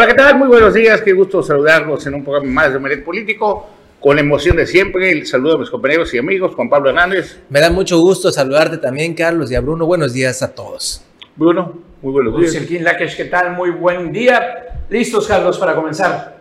Hola, ¿qué tal? Muy buenos días, qué gusto saludarlos en un programa más de Meret Político. Con la emoción de siempre, el saludo a mis compañeros y amigos, Juan Pablo Hernández. Me da mucho gusto saludarte también, Carlos, y a Bruno. Buenos días a todos. Bruno, muy buenos días. Luis Lakesh, ¿qué tal? Muy buen día. ¿Listos, Carlos, para comenzar?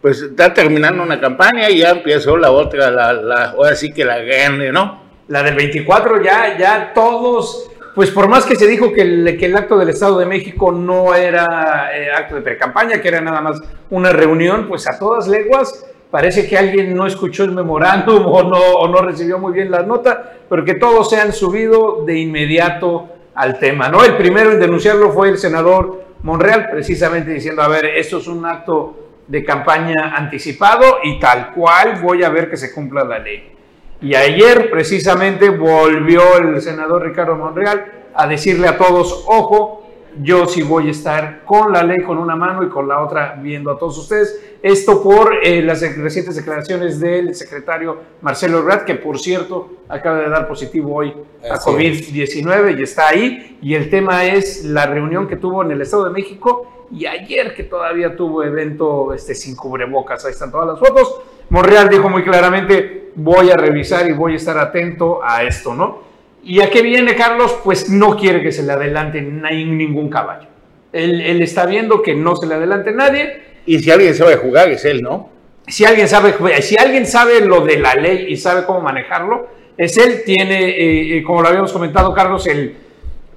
Pues está terminando una campaña y ya empezó la otra, la, la, ahora sí que la grande, ¿no? La del 24 ya, ya todos pues por más que se dijo que el, acto del Estado de México no era eh, acto de pre-campaña, que era nada más una reunión, pues a todas leguas parece que alguien no escuchó el memorándum o no, o no recibió muy bien la nota, pero que todos se han subido de inmediato al tema, ¿no? El primero en denunciarlo fue el senador Monreal, precisamente diciendo, a ver, esto es un acto de campaña anticipado y tal cual voy a ver que se cumpla la ley. Y ayer precisamente volvió el senador Ricardo Monreal a decirle a todos, ojo, yo sí voy a estar con la ley con una mano y con la otra viendo a todos ustedes. Esto por eh, las recientes declaraciones del secretario Marcelo Ebrard, que por cierto acaba de dar positivo hoy a COVID-19 y está ahí. Y el tema es la reunión que tuvo en el Estado de México y ayer que todavía tuvo evento este, sin cubrebocas. Ahí están todas las fotos. Monreal dijo muy claramente, voy a revisar y voy a estar atento a esto, ¿no? ¿Y a qué viene Carlos? Pues no quiere que se le adelante ningún caballo. Él, él, está viendo que no se le adelante nadie. Y si alguien sabe jugar es él, ¿no? Si alguien sabe, si alguien sabe lo de la ley y sabe cómo manejarlo, es él. Tiene, eh, eh, como lo habíamos comentado, Carlos, el,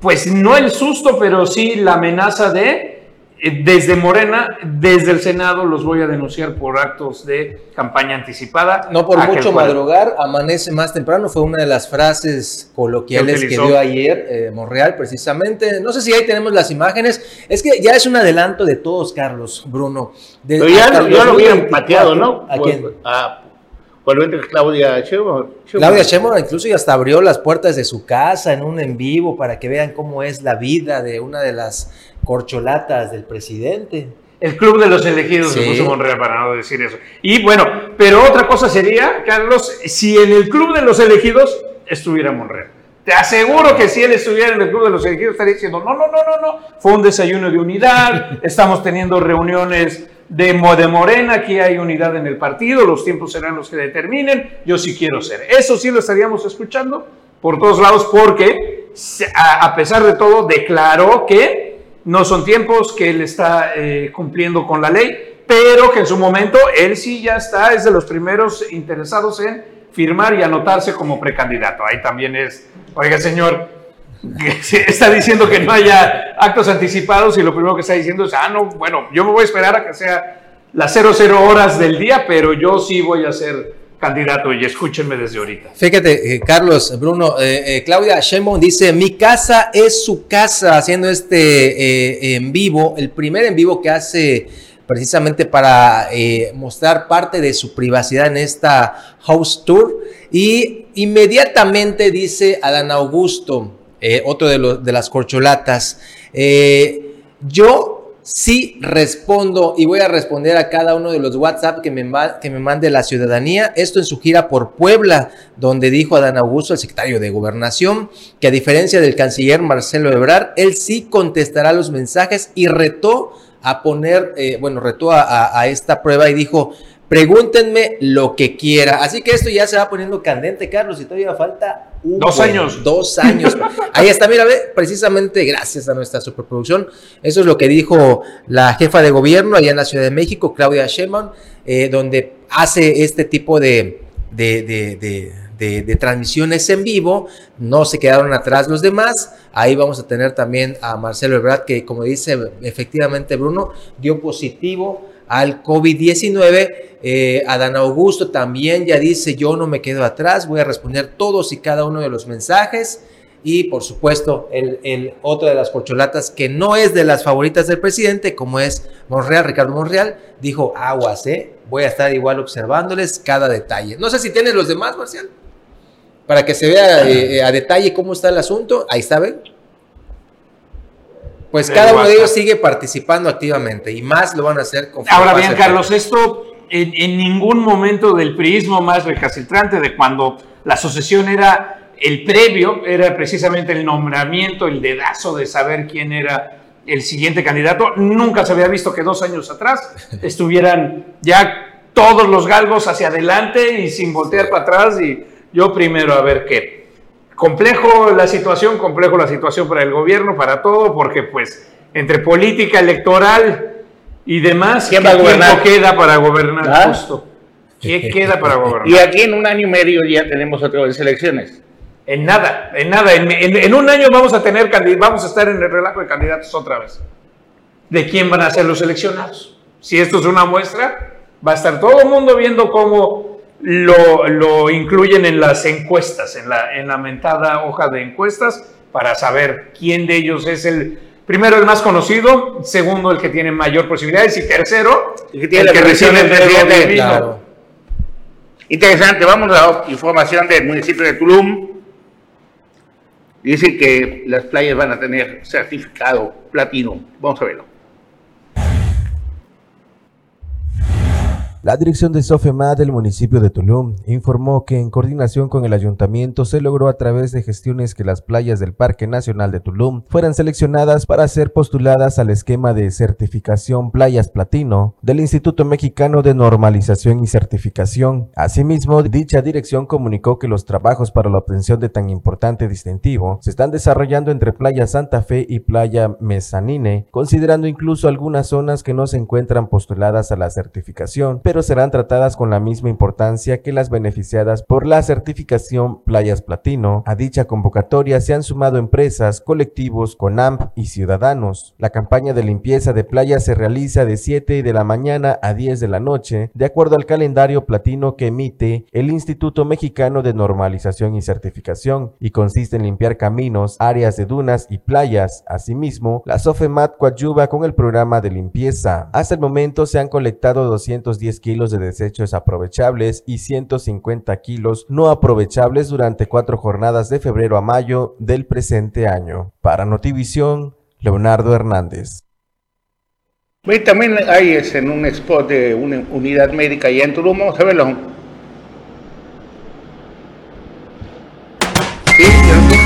pues no el susto, pero sí la amenaza de eh, desde Morena, desde el Senado, los voy a denunciar por actos de campaña anticipada. No por mucho madrugar, amanece más temprano, fue una de las frases coloquiales que dio ayer eh, Monreal, precisamente. No sé si ahí tenemos las imágenes. Es que ya es un adelanto de todos, Carlos, Bruno. Pero ya, lo habían pateado, ¿no? ¿A quién? A, Claudia Sheinbaum. Claudia Sheinbaum incluso ya hasta abrió las puertas de su casa en un en vivo para que vean cómo es la vida de una de las corcholatas del presidente. El club de los elegidos se puso Monreal para no decir eso. Y bueno, pero otra cosa sería, Carlos, si en el club de los elegidos estuviera Monreal. Te aseguro que si él estuviera en el club de los elegidos estaría diciendo, no, no, no, no, no, fue un desayuno de unidad, estamos teniendo reuniones de, de Morena, aquí hay unidad en el partido, los tiempos serán los que determinen, yo sí quiero ser. Eso sí lo estaríamos escuchando por todos lados porque, a pesar de todo, declaró que no son tiempos que él está eh, cumpliendo con la ley, pero que en su momento él sí ya está, es de los primeros interesados en firmar y anotarse como precandidato. Ahí también es, oiga señor, está diciendo que no haya actos anticipados y lo primero que está diciendo es, ah, no, bueno, yo me voy a esperar a que sea las 00 horas del día, pero yo sí voy a ser candidato y escúchenme desde ahorita. Fíjate, eh, Carlos, Bruno, eh, eh, Claudia Sheinbaum dice, mi casa es su casa, haciendo este en vivo, el primer en vivo que hace precisamente para mostrar parte de su privacidad en esta house tour. Y inmediatamente dice Adán Augusto, otro de, de las corcholatas, yo sí respondo y voy a responder a cada uno de los WhatsApp que me, que me mande la ciudadanía. Esto en su gira por Puebla, donde dijo Adán Augusto, el secretario de Gobernación, que a diferencia del canciller Marcelo Ebrard, él sí contestará los mensajes y retó a poner, eh, bueno, retó a, a esta prueba y dijo, Pregúntenme lo que quiera. Así que esto ya se va poniendo candente, Carlos, y todavía falta dos años. Dos años. Ahí está, mira, ve, precisamente gracias a nuestra superproducción. Eso es lo que dijo la jefa de gobierno allá en la Ciudad de México, Claudia Sheinbaum, eh, donde hace este tipo de, de, transmisiones en vivo. No se quedaron atrás los demás. Ahí vamos a tener también a Marcelo Ebrard, que como dice efectivamente Bruno, dio positivo al COVID-19. Eh, Adán Augusto también ya dice, yo no me quedo atrás, voy a responder todos y cada uno de los mensajes. Y por supuesto, el, el otro de las corcholatas que no es de las favoritas del presidente, como es Monreal, Ricardo Monreal, dijo, aguas, ¿eh? voy a estar igual observándoles cada detalle. No sé si tienes los demás, Marcial, para que se vea eh, a detalle cómo está el asunto. Ahí está, ¿ven? Pues cada uno de ellos sigue participando activamente y más lo van a hacer con Ahora bien, Carlos, esto en, ningún momento del priismo más recalcitrante de cuando la asociación era el previo, era precisamente el nombramiento, el dedazo de saber quién era el siguiente candidato. Nunca se había visto que dos años atrás estuvieran ya todos los galgos hacia adelante y sin voltear para atrás y yo primero a ver qué. Complejo la situación, complejo la situación para el gobierno, para todo, porque pues entre política electoral y demás, ¿quién va a gobernar? queda para gobernar ¿Ah? justo? ¿Qué queda para gobernar? Y aquí en un año y medio ya tenemos otra vez elecciones. En nada, en nada. En, en- en un año vamos a tener vamos a estar en el relajo de candidatos otra vez. ¿De quién van a ser los seleccionados? Si esto es una muestra, va a estar todo el mundo viendo cómo lo, lo incluyen en las encuestas, en la, en la mentada hoja de encuestas, para saber quién de ellos es el primero el más conocido, segundo el que tiene mayor posibilidades y tercero El que tiene el que recibe el. Claro. Interesante, vamos a la información del municipio de Tulum. Dice que las playas van a tener certificado platino. Vamos a verlo. La dirección de Sofema del municipio de Tulum informó que en coordinación con el ayuntamiento se logró a través de gestiones que las playas del Parque Nacional de Tulum fueran seleccionadas para ser postuladas al esquema de certificación Playas Platino del Instituto Mexicano de Normalización y Certificación. Asimismo, dicha dirección comunicó que los trabajos para la obtención de tan importante distintivo se están desarrollando entre Playa Santa Fe y Playa Mezzanine, considerando incluso algunas zonas que no se encuentran postuladas a la certificación, pero serán tratadas con la misma importancia que las beneficiadas por la certificación Playas Platino. A dicha convocatoria se han sumado empresas, colectivos, CONAMP y ciudadanos. La campaña de limpieza de playas se realiza de 7 de la mañana a 10 de la noche, de acuerdo al calendario platino que emite el Instituto Mexicano de Normalización y Certificación, y consiste en limpiar caminos, áreas de dunas y playas. Asimismo, la SOFEMAT coadyuva con el programa de limpieza. Hasta el momento se han colectado 210 kilos de desechos aprovechables y 150 kilos no aprovechables durante cuatro jornadas de febrero a mayo del presente año. Para Notivisión, Leonardo Hernández. También hay es, en un spot de una unidad médica allá en Tulum. Vamos a verlo. Sí,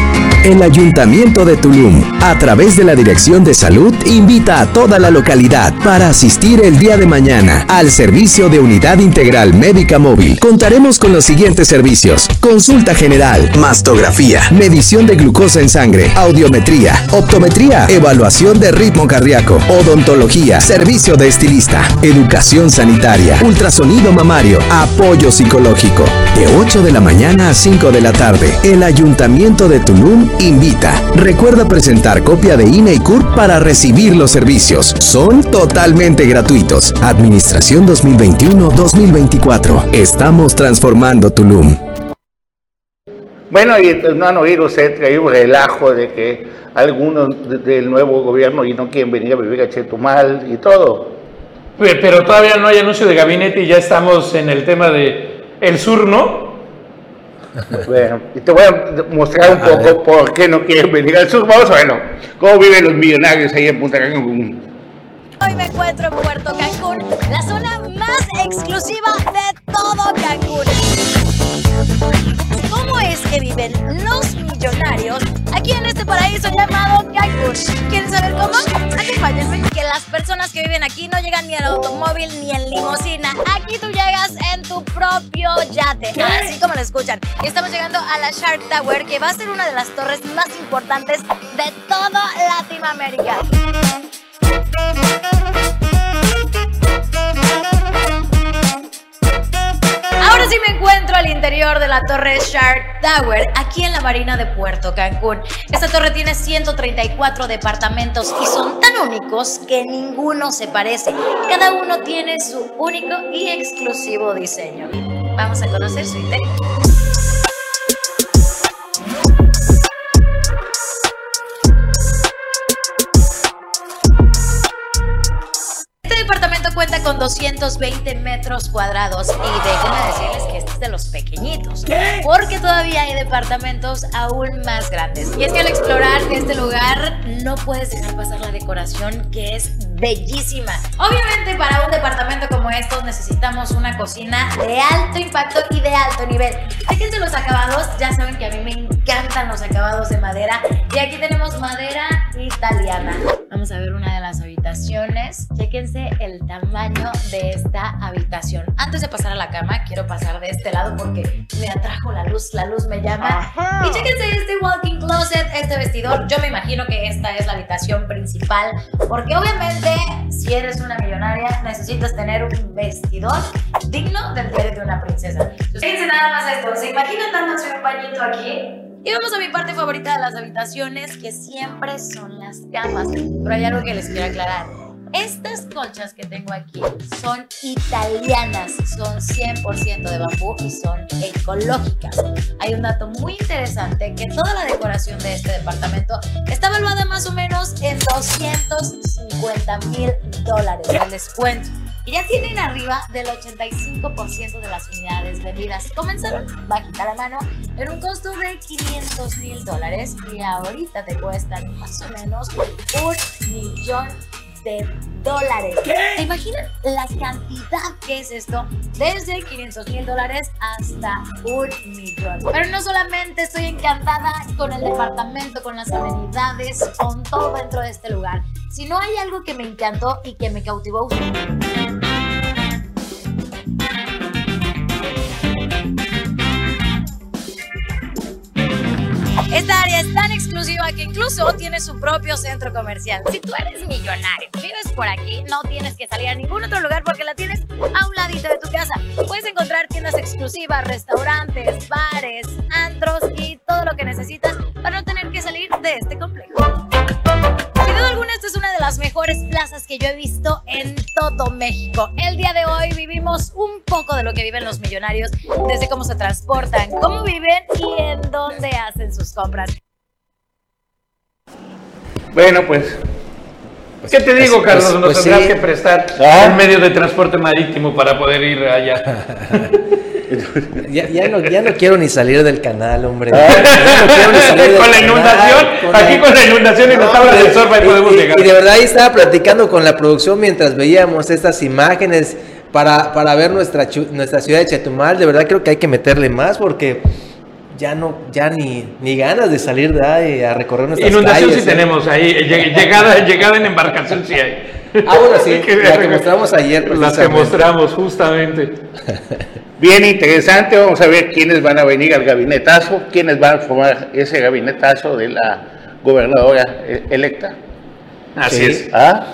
El Ayuntamiento de Tulum, a través de la Dirección de Salud, invita a toda la localidad para asistir el día de mañana al servicio de Unidad Integral Médica Móvil. Contaremos con los siguientes servicios: consulta general, mastografía, medición de glucosa en sangre, audiometría, optometría, evaluación de ritmo cardíaco, odontología, servicio de estilista, educación sanitaria, ultrasonido mamario, apoyo psicológico. De 8 de la mañana a 5 de la tarde, el Ayuntamiento de Tulum invita. Recuerda presentar copia de INE y CURP para recibir los servicios. Son totalmente gratuitos. Administración 2021-2024. Estamos transformando Tulum. Bueno, y entonces no han oído usted que hay un relajo de que algunos de- del nuevo gobierno y no quieren venir a vivir a Chetumal y todo. Pe- Pero todavía no hay anuncio de gabinete y ya estamos en el tema de el sur, ¿no? Bueno, y te voy a mostrar un A poco ver. por qué no quieren venir al sur. Vamos a verlo. ¿Cómo viven los millonarios ahí en Punta Cancún? Hoy me encuentro en Puerto Cancún, la zona más exclusiva de todo Cancún. ¿Cómo es que viven los millonarios aquí en este paraíso llamado Cancún? ¿Quieren saber cómo? Acompáñenme. Que las personas que viven aquí no llegan ni en automóvil ni en limusina. Aquí tú llegas en tu propio yate, así como lo escuchan. Y estamos llegando a la Shark Tower, que va a ser una de las torres más importantes de toda Latinoamérica. Ahora sí me encuentro al interior de la torre Shark Tower, aquí en la Marina de Puerto Cancún. Esta torre tiene 134 departamentos y son tan únicos que ninguno se parece. Cada uno tiene su único y exclusivo diseño. Vamos a conocer su interior. Con 220 metros cuadrados y déjenme decirles que este es de los pequeñitos. Porque todavía hay departamentos aún más grandes. Y es que al explorar este lugar no puedes dejar pasar la decoración que es bellísima. Obviamente para un departamento como estos necesitamos una cocina de alto impacto y de alto nivel. Fíjense los acabados, ya saben que a mí me encanta encantan los acabados de madera. Y aquí tenemos madera italiana. Vamos a ver una de las habitaciones. Chéquense el tamaño de esta habitación. Antes de pasar a la cama, quiero pasar de este lado porque me atrajo la luz, la luz me llama. Y chéquense este walking closet, este vestidor. Yo me imagino que esta es la habitación principal porque obviamente si eres una millonaria necesitas tener un vestidor digno del diario de una princesa. Fíjense nada más esto. ¿Se imaginan dándose un bañito aquí? Y vamos a mi parte favorita de las habitaciones, que siempre son las camas. Pero hay algo que les quiero aclarar. Estas colchas que tengo aquí son italianas, son 100% de bambú y son ecológicas. Hay un dato muy interesante que toda la decoración de este departamento está evaluada más o menos en 250 mil dólares de descuento. Y ya tienen arriba del 85% de las unidades vendidas. Comenzaron bajita la mano en un costo de 500 mil dólares y ahorita te cuestan más o menos un millón de dólares. ¿Se imaginan la cantidad que es esto? Desde 500 mil dólares hasta un millón. Pero no solamente estoy encantada con el departamento, con las amenidades, con todo dentro de este lugar, sino hay algo que me encantó y que me cautivó. Esta área es tan exclusiva que incluso tiene su propio centro comercial. Si tú eres millonario, vives por aquí, no tienes que salir a ningún otro lugar porque la tienes a un ladito de tu casa. Puedes encontrar tiendas exclusivas, restaurantes, bares, antros y todo lo que necesitas para no tener que salir de este complejo. Sin duda alguna, esta es una de las mejores plazas que yo he visto en todo México. El día de hoy vivimos un poco de lo que viven los millonarios, desde cómo se transportan, cómo viven y en dónde hacen sus compras. Bueno, pues ¿Qué te digo, Pues- Carlos? Nos pues tendrás sí. que prestar Ah. un medio de transporte marítimo para poder ir allá. Ya, ya no, ya no quiero ni salir del canal, hombre. Ah. Ya no quiero ni salir del con la canal, inundación, con aquí la- con la inundación y las tablas hombre, del ahí y- podemos y- llegar. Y de verdad ahí estaba platicando con la producción mientras veíamos estas imágenes para, para ver nuestra, nuestra ciudad de Chetumal. De verdad creo que hay que meterle más porque ya no, ya ni, ni ganas de salir de ahí a recorrer nuestras Inundación calles, sí ¿eh? tenemos ahí, lleg- llegada, llegada en embarcación sí hay. Ah, bueno, sí, la que mostramos ayer, Las que mostramos, justamente. bien interesante. Vamos a ver quiénes van a venir al gabinetazo, quiénes van a formar ese gabinetazo de la gobernadora eh, electa. Así Sí. es. ¿Ah?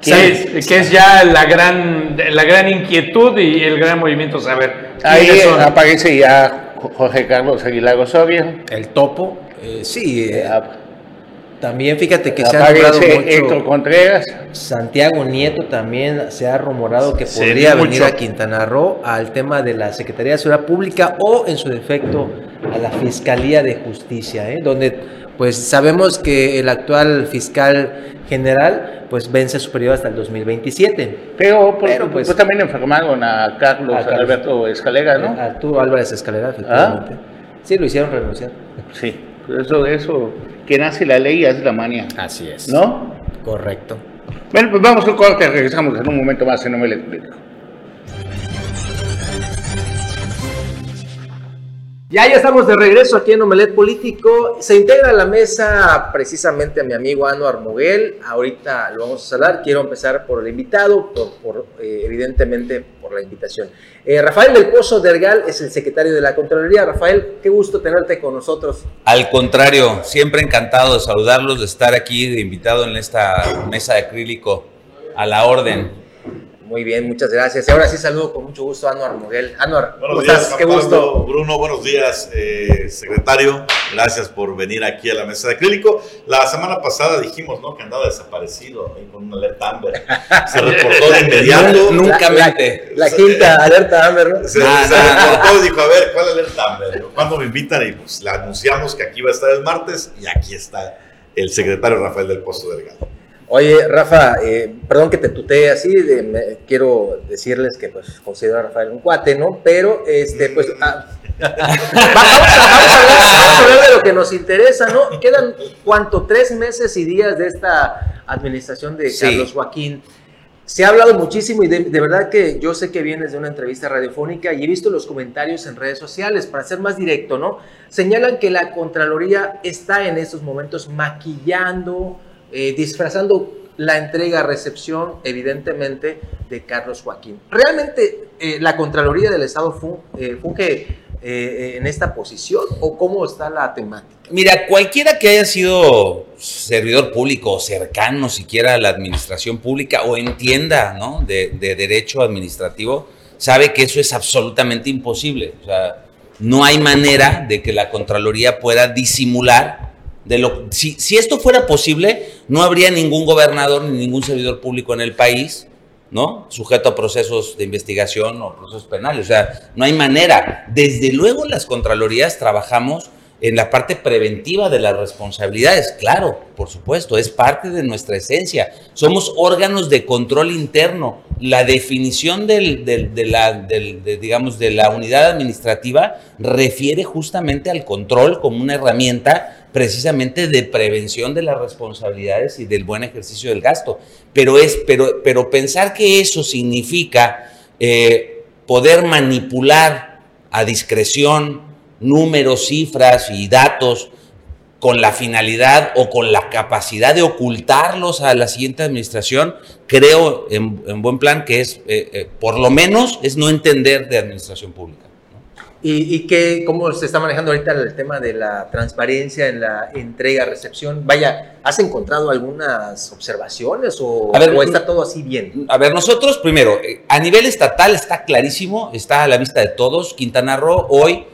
Que es, que es ya la gran, la gran inquietud y el gran movimiento saber Ahí son. aparece ya Jorge Carlos Aguilar Osorio. El topo, eh, sí. eh, ap- también fíjate que se ha mucho. Héctor Contreras. Santiago Nieto también se ha rumorado que podría mucho. venir a Quintana Roo al tema de la Secretaría de Seguridad Pública o en su defecto a la Fiscalía de Justicia, ¿eh? donde pues sabemos que el actual fiscal general pues vence su periodo hasta el 2027. Pero, pues, Pero, pues- pues, también enfermaron a Carlos, A Carlos. Alberto Escalera, ¿no? Arturo Álvarez Escalera, efectivamente. Sí, lo hicieron renunciar. Sí, eso, eso, quien hace la ley hace la manía, Así es. ¿no? Correcto. Bueno, pues vamos al corte, regresamos en un momento más en No me le Ya, ya estamos de regreso aquí en Omelet Político. Se integra a la mesa precisamente a mi amigo Anuar Muguel. Ahorita lo vamos a hablar. Quiero empezar por el invitado, por, por, eh, evidentemente por la invitación. Eh, Rafael del Pozo Dergal es el secretario de la Contraloría. Rafael, qué gusto tenerte con nosotros. Al contrario, siempre encantado de saludarlos, de estar aquí de invitado en esta mesa de acrílico a la orden. Muy bien, muchas gracias. Y ahora sí saludo con mucho gusto a Anuar Muguel. Anuar, ¿cómo Buenos días, estás? Qué gusto. Bruno, buenos días, eh, secretario. Gracias por venir aquí a la mesa de acrílico. La semana pasada dijimos ¿no? que andaba desaparecido ahí con una alerta Amber. Se reportó de inmediato. Nunca La- mente. La quinta alerta Amber, ¿no? Se, reportó y dijo, a ver, ¿cuál alerta Amber? ¿Cuándo me invitan? Y pues le anunciamos que aquí va a estar el martes y aquí está el secretario Rafael del Pozo Delgado. Oye, Rafa, eh, perdón que te tutee así, de- me- quiero decirles que pues considero a Rafael un cuate, ¿no? Pero, este, pues, ah, va- vamos, a, vamos a hablar, vamos a hablar de lo que nos interesa, ¿no? Quedan, ¿cuánto? Tres meses y días de esta administración de Sí. Carlos Joaquín. Se ha hablado muchísimo y de, de, verdad que yo sé que vienes de una entrevista radiofónica y he visto los comentarios en redes sociales, para ser más directo, ¿no? Señalan que la Contraloría está en estos momentos maquillando, eh, disfrazando la entrega-recepción, evidentemente, de Carlos Joaquín. ¿Realmente eh, la Contraloría del Estado eh, funge eh, en esta posición o cómo está la temática? Mira, cualquiera que haya sido servidor público o cercano siquiera a la administración pública o entienda ¿no? de, de derecho administrativo, sabe que eso es absolutamente imposible. O sea, no hay manera de que la Contraloría pueda disimular de lo, si, si, esto fuera posible, no habría ningún gobernador ni ningún servidor público en el país, ¿no? Sujeto a procesos de investigación o procesos penales. O sea, no hay manera. Desde luego las Contralorías trabajamos en la parte preventiva de las responsabilidades, claro, por supuesto, es parte de nuestra esencia. Somos órganos de control interno. La definición del, del, de, la, unidad administrativa refiere justamente al control como una herramienta precisamente de prevención de las responsabilidades y del buen ejercicio del gasto. Pero, es, pero, pero pensar que eso significa eh, poder manipular a discreción números, cifras y datos con la finalidad o con la capacidad de ocultarlos a la siguiente administración, creo en, en buen plan que es, eh, eh, por lo menos, es no entender de administración pública. ¿Y, y qué, cómo se está manejando ahorita el tema de la transparencia en la entrega-recepción? Vaya, ¿has encontrado algunas observaciones o, A ver, o está todo así bien? A ver, nosotros primero, eh, a nivel estatal está clarísimo, está a la vista de todos. Quintana Roo hoy,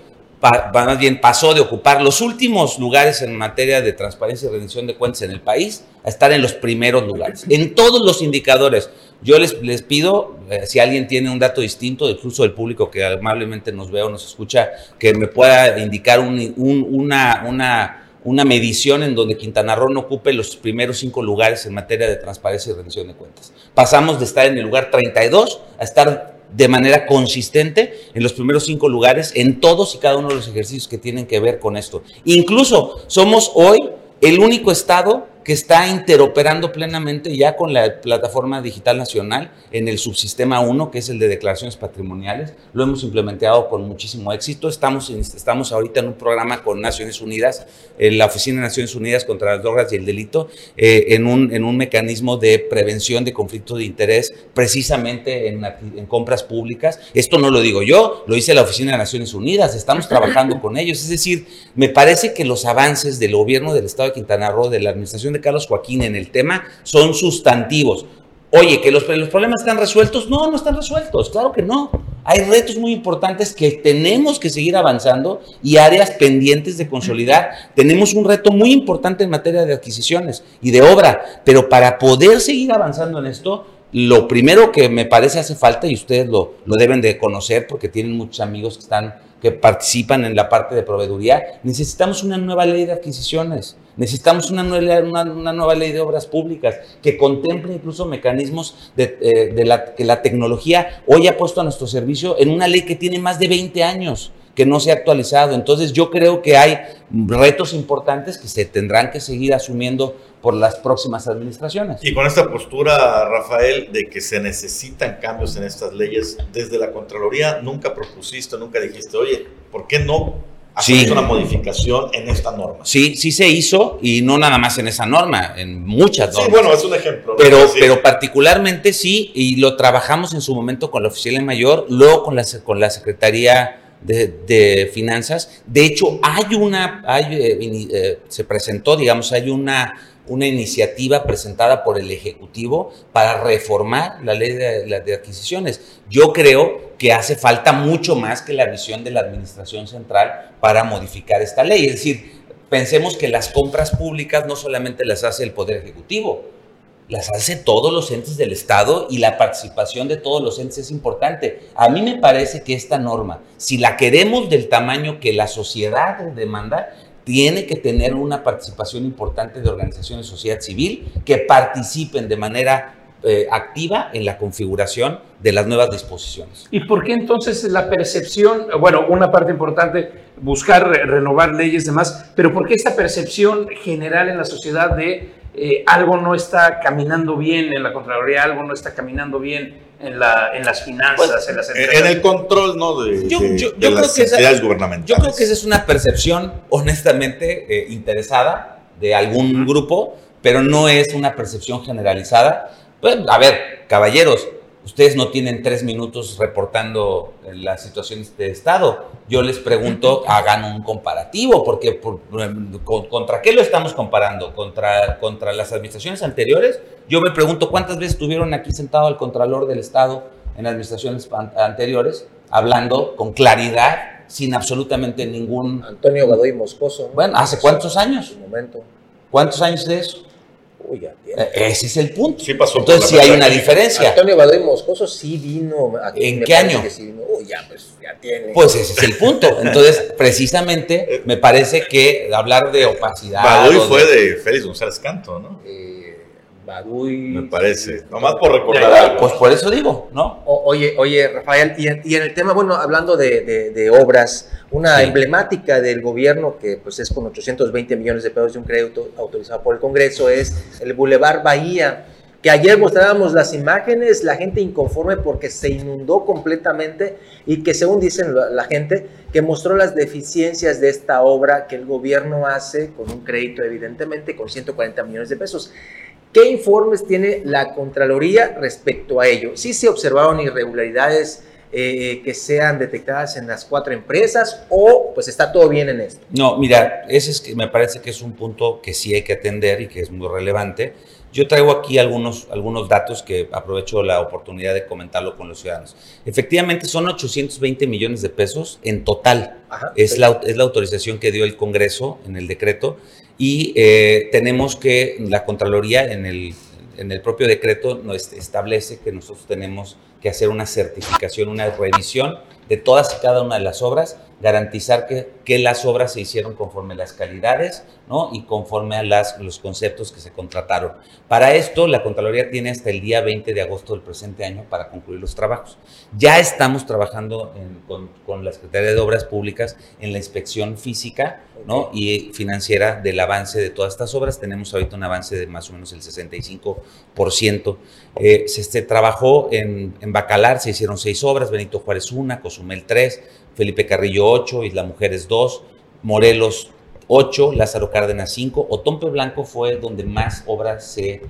pa, más bien, pasó de ocupar los últimos lugares en materia de transparencia y rendición de cuentas en el país a estar en los primeros lugares. En todos los indicadores. Yo les, les pido, eh, si alguien tiene un dato distinto, incluso del público que amablemente nos ve o nos escucha, que me pueda indicar un, un, una, una, una, medición en donde Quintana Roo no ocupe los primeros cinco lugares en materia de transparencia y rendición de cuentas. Pasamos de estar en el lugar 32 a estar de manera consistente en los primeros cinco lugares en todos y cada uno de los ejercicios que tienen que ver con esto. Incluso somos hoy el único estado que está interoperando plenamente ya con la plataforma digital nacional en el subsistema 1, que es el de declaraciones patrimoniales. Lo hemos implementado con muchísimo éxito. Estamos, estamos ahorita en un programa con Naciones Unidas, en la Oficina de Naciones Unidas contra las Drogas y el Delito, eh, en, un, en un mecanismo de prevención de conflictos de interés precisamente en, en compras públicas. Esto no lo digo yo, lo dice la Oficina de Naciones Unidas. Estamos trabajando con ellos. Es decir, me parece que los avances del gobierno del Estado de Quintana Roo, de la Administración de Carlos Joaquín en el tema son sustantivos. Oye, que los, problemas están resueltos. No, no están resueltos, claro que no. Hay retos muy importantes que tenemos que seguir avanzando y áreas pendientes de consolidar. Tenemos un reto muy importante en materia de adquisiciones y de obra, pero para poder seguir avanzando en esto, lo primero que me parece hace falta, y ustedes lo, lo deben de conocer porque tienen muchos amigos que están que participan en la parte de proveeduría, necesitamos una nueva ley de adquisiciones, necesitamos una nueva, una, nueva ley de obras públicas que contemple incluso mecanismos de, eh, que la tecnología hoy ha puesto a nuestro servicio en una ley que tiene más de 20 años que no se ha actualizado. Entonces yo creo que hay retos importantes que se tendrán que seguir asumiendo por las próximas administraciones. Y con esta postura, Rafael, de que se necesitan cambios en estas leyes, desde la Contraloría nunca propusiste, nunca dijiste, oye, ¿por qué no hacer sí. una modificación en esta norma? Sí, sí se hizo y no nada más en esa norma, en muchas normas. Sí, bueno, es un ejemplo. ¿no? Pero, sí. pero particularmente sí, y lo trabajamos en su momento con la oficial en mayor, luego con la, con la Secretaría de, de, finanzas. De hecho, hay una, hay, eh, eh, se presentó, digamos, hay una, una iniciativa presentada por el Ejecutivo para reformar la ley de, adquisiciones. Yo creo que hace falta mucho más que la visión de la Administración Central para modificar esta ley. Es decir, pensemos que las compras públicas no solamente las hace el Poder Ejecutivo, las hace todos los entes del Estado y la participación de todos los entes es importante. A mí me parece que esta norma, si la queremos del tamaño que la sociedad demanda, tiene que tener una participación importante de organizaciones de sociedad civil que participen de manera eh, activa en la configuración de las nuevas disposiciones. ¿Y por qué entonces la percepción, bueno, una parte importante, buscar renovar leyes y demás, pero por qué esta percepción general en la sociedad de eh, algo no está caminando bien en la Contraloría, algo no está caminando bien en, la, en las finanzas, Pues, en las empresas. en el control, ¿no? De, Yo- de- yo- de creo las que esa- entidades Yo gubernamentales. creo que esa es una percepción, honestamente, eh, interesada de algún grupo, pero no es una percepción generalizada. Pues, a ver, caballeros, ustedes no tienen tres minutos reportando eh, las situaciones de Estado. Yo les pregunto, hagan un comparativo, porque por- con- ¿contra qué lo estamos comparando? ¿Contra, ¿Contra las administraciones anteriores? Yo me pregunto, ¿cuántas veces estuvieron aquí sentado el Contralor del Estado en administraciones an- anteriores, hablando con claridad, sin absolutamente ningún... Antonio Godoy Moscoso. ¿no? Bueno, ¿hace cuántos años? Su momento. ¿Cuántos años de eso? Uy, ya tiene. Eh, Ese es el punto. Sí pasó Entonces sí hay una diferencia. Antonio Godoy Moscoso sí vino. aquí, ¿En qué año? sí vino. Uy, ya, pues ya tiene. Pues ese es el punto. Entonces, precisamente, me parece que hablar de opacidad... De- fue de Félix González Canto, ¿no? Eh, Baduy. Me parece. Nomás por recordar algo. Pues por eso digo, ¿no? O- oye, oye, Rafael, y en, y en el tema, bueno, hablando de, de- de obras, una Sí. emblemática del gobierno que pues es con 820 millones de pesos de un crédito autorizado por el Congreso es el Boulevard Bahía, que ayer mostrábamos las imágenes, la gente inconforme porque se inundó completamente y que según dicen la, la gente, que mostró las deficiencias de esta obra que el gobierno hace con un crédito evidentemente con 140 millones de pesos. ¿Qué informes tiene la Contraloría respecto a ello? ¿Sí se observaron irregularidades eh, que sean detectadas en las cuatro empresas o pues está todo bien en esto? No, mira, ese es que me parece que es un punto que sí hay que atender y que es muy relevante. Yo traigo aquí algunos, algunos datos que aprovecho la oportunidad de comentarlo con los ciudadanos. Efectivamente, son 820 millones de pesos en total. Ajá, Es sí. la, es la autorización que dio el Congreso en el decreto y eh, tenemos que la Contraloría en el, en el propio decreto nos establece que nosotros tenemos que hacer una certificación, una revisión de todas y cada una de las obras, garantizar que, que las obras se hicieron conforme a las calidades ¿no? y conforme a las, los conceptos que se contrataron. Para esto, la Contraloría tiene hasta el día 20 de agosto del presente año para concluir los trabajos. Ya estamos trabajando con, con la Secretaría de Obras Públicas en la inspección física ¿no? y financiera del avance de todas estas obras. Tenemos ahorita un avance de más o menos el 65%. Eh, se, trabajó en, Bacalar, se hicieron seis obras, Benito Juárez 1, Cozumel 3, Felipe Carrillo 8, Isla Mujeres 2, Morelos 8, Lázaro Cárdenas 5, Otompe Blanco fue donde más obras se,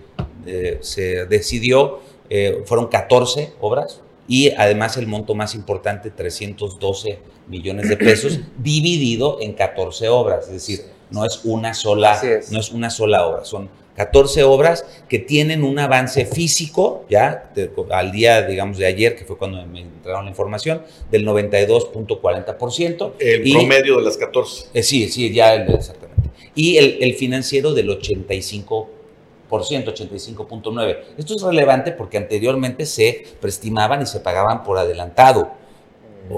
eh, se decidió, eh, fueron 14 obras y además el monto más importante, 312 millones de pesos, dividido en 14 obras, es decir, no es una sola, es. no es una sola obra, son 14 obras que tienen un avance físico, ya de- al día, digamos, de ayer, que fue cuando me entraron la información, del 92.40%. El y- promedio de las 14. eh, sí, sí, ya exactamente. Y el, el financiero del 85%, 85.9%. Esto es relevante porque anteriormente se preestimaban y se pagaban por adelantado.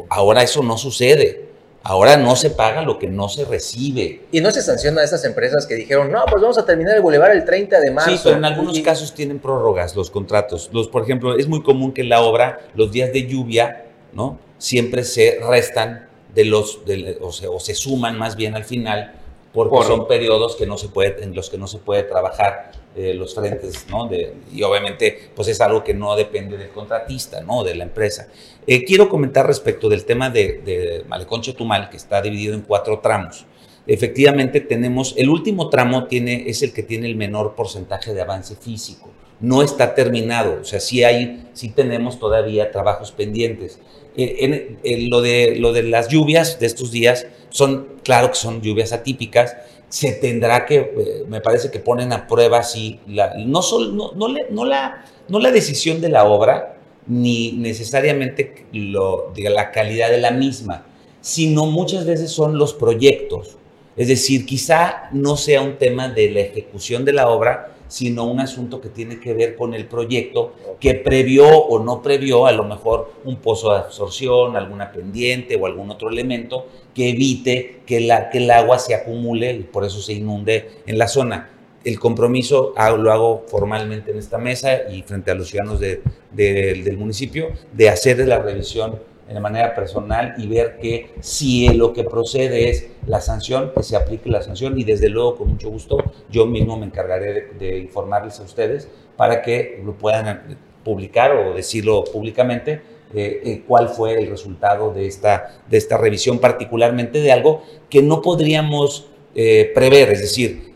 Ahora eso no sucede. Ahora no se paga lo que no se recibe. Y no se sanciona a esas empresas que dijeron, no, pues vamos a terminar el Boulevard el 30 de marzo. Sí, pero en algunos Y- casos tienen prórrogas los contratos. Los, por ejemplo, es muy común que en la obra los días de lluvia, ¿no? Siempre se restan de los, de- o, se, o se suman más bien al final, porque Por- son periodos que no se puede, en los que no se puede trabajar eh, los frentes, ¿no? De- y obviamente, pues es algo que no depende del contratista, ¿no? De la empresa. Eh, quiero comentar respecto del tema de, de Malecón Chetumal, que está dividido en cuatro tramos. Efectivamente, tenemos, el último tramo tiene, es el que tiene el menor porcentaje de avance físico. No está terminado, o sea, sí hay, sí tenemos todavía trabajos pendientes. Eh, en- en lo, de, lo de las lluvias de estos días son, claro que son lluvias atípicas, se tendrá que, eh, me parece que ponen a prueba si la, no, sol- no, no la, no la decisión de la obra, ni necesariamente lo, de la calidad de la misma, sino muchas veces son los proyectos. Es decir, quizá no sea un tema de la ejecución de la obra, sino un asunto que tiene que ver con el proyecto que previó o no previó a lo mejor un pozo de absorción, alguna pendiente o algún otro elemento que evite que, la, que el agua se acumule y por eso se inunde en la zona. El compromiso ah, lo hago formalmente en esta mesa y frente a los ciudadanos de- de- del municipio de hacer la revisión de manera personal y ver que si lo que procede es la sanción, que se aplique la sanción y desde luego con mucho gusto yo mismo me encargaré de, de informarles a ustedes para que lo puedan publicar o decirlo públicamente eh, eh, cuál fue el resultado de esta, de esta revisión, particularmente de algo que no podríamos eh, prever, es decir,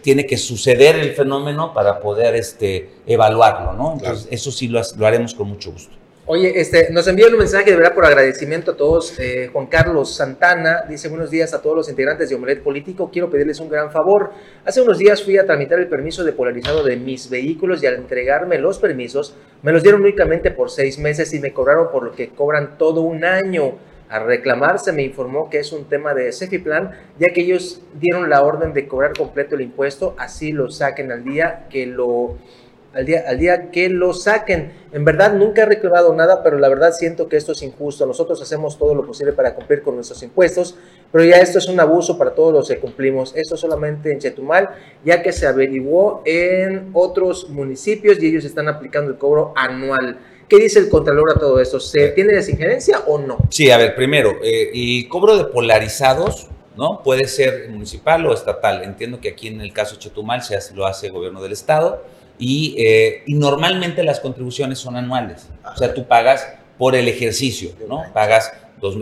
tiene que suceder el fenómeno para poder este, evaluarlo, ¿no? Entonces, eso sí lo, lo haremos con mucho gusto. Oye, este, nos envía un mensaje de verdad por agradecimiento a todos. Eh, Juan Carlos Santana dice buenos días a todos los integrantes de Omelet Político. Quiero pedirles un gran favor. Hace unos días fui a tramitar el permiso de polarizado de mis vehículos y al entregarme los permisos me los dieron únicamente por seis meses y me cobraron por lo que cobran todo un año. Al reclamarse me informó que es un tema de Cefiplan, ya que ellos dieron la orden de cobrar completo el impuesto, así lo saquen al día que lo al día, al día que lo saquen. En verdad nunca he reclamado nada, pero la verdad siento que esto es injusto. Nosotros hacemos todo lo posible para cumplir con nuestros impuestos, pero ya esto es un abuso para todos los que cumplimos. Esto solamente en Chetumal, ya que se averiguó en otros municipios y ellos están aplicando el cobro anual. ¿Qué dice el Contralor a todo esto? ¿Se tiene desingerencia o no? Sí, a ver, primero, eh, el cobro de polarizados ¿no? Puede ser municipal o estatal. Entiendo que aquí en el caso de Chetumal se hace, lo hace el gobierno del estado eh, y, normalmente las contribuciones son anuales. O sea, tú pagas por el ejercicio, ¿no? Pagas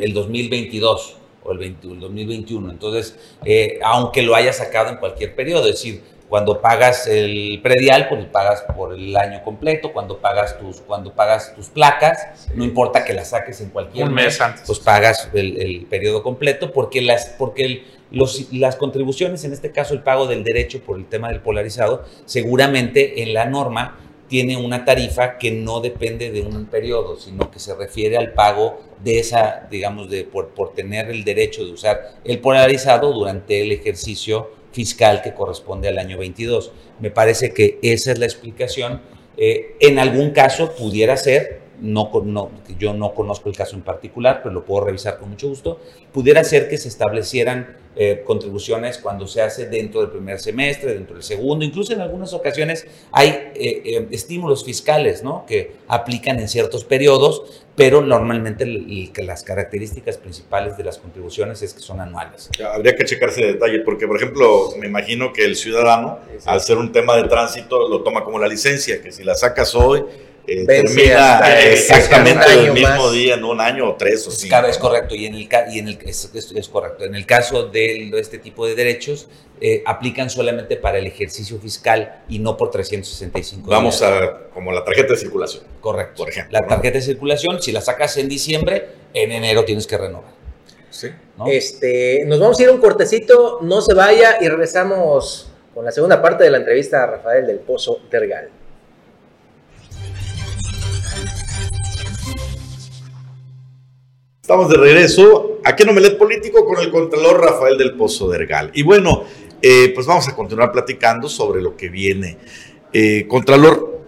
el 2022 o el, 2021. Entonces, eh, aunque lo hayas sacado en cualquier periodo, es decir, cuando pagas el predial, pues pagas por el año completo. Cuando pagas tus, cuando pagas tus placas, no importa que las saques en cualquier Un mes, antes. pues pagas el, el, periodo completo porque las, porque el, las contribuciones, en este caso el pago del derecho por el tema del polarizado, seguramente en la norma tiene una tarifa que no depende de un periodo, sino que se refiere al pago de esa, digamos, de por, por tener el derecho de usar el polarizado durante el ejercicio fiscal que corresponde al año 22. Me parece que esa es la explicación. Eh, en algún caso pudiera ser, no, no, yo no conozco el caso en particular, pero lo puedo revisar con mucho gusto, pudiera ser que se establecieran eh, contribuciones cuando se hace dentro del primer semestre, dentro del segundo, incluso en algunas ocasiones hay eh, eh, estímulos fiscales ¿no? que aplican en ciertos periodos, pero normalmente las características principales de las contribuciones es que son anuales. Habría que checarse de detalle, porque por ejemplo, me imagino que el ciudadano, al ser un tema de tránsito, lo toma como la licencia, que si la sacas hoy, eh, termina exactamente el mismo día, en un año o tres o cinco. es correcto, y en el, y en el es, es, correcto. En el caso de este tipo de derechos, eh, aplican solamente para el ejercicio fiscal y no por 365 Vamos a, como la tarjeta de circulación. Correcto. Por ejemplo. La tarjeta de circulación, si la sacas en diciembre, en enero tienes que renovar. Sí. Este, nos vamos a ir un cortecito, no se vaya y regresamos con la segunda parte de la entrevista a Rafael del Pozo Tergal. Estamos de regreso aquí en Omelet Político con el Contralor Rafael del Pozo Dergal. Y bueno, eh, pues vamos a continuar platicando sobre lo que viene. Eh, Contralor,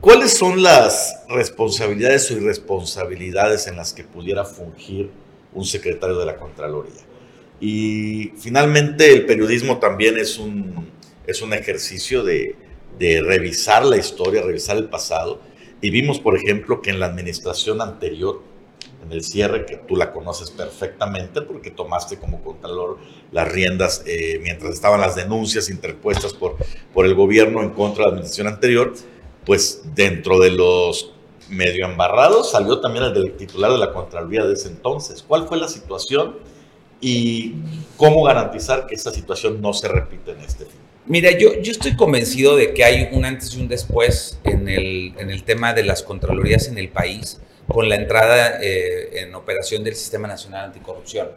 ¿cuáles son las responsabilidades o irresponsabilidades en las que pudiera fungir un secretario de la Contraloría? Y finalmente el periodismo también es un, es un ejercicio de, de revisar la historia, revisar el pasado. Y vimos, por ejemplo, que en la administración anterior en el cierre, que tú la conoces perfectamente porque tomaste como contralor las riendas eh, mientras estaban las denuncias interpuestas por, por el gobierno en contra de la administración anterior, pues dentro de los medio embarrados salió también el del titular de la Contraloría de ese entonces. ¿Cuál fue la situación y cómo garantizar que esa situación no se repite en este fin? Mira, yo, yo estoy convencido de que hay un antes y un después en el, en el tema de las Contralorías en el país con la entrada eh, en operación del Sistema Nacional Anticorrupción.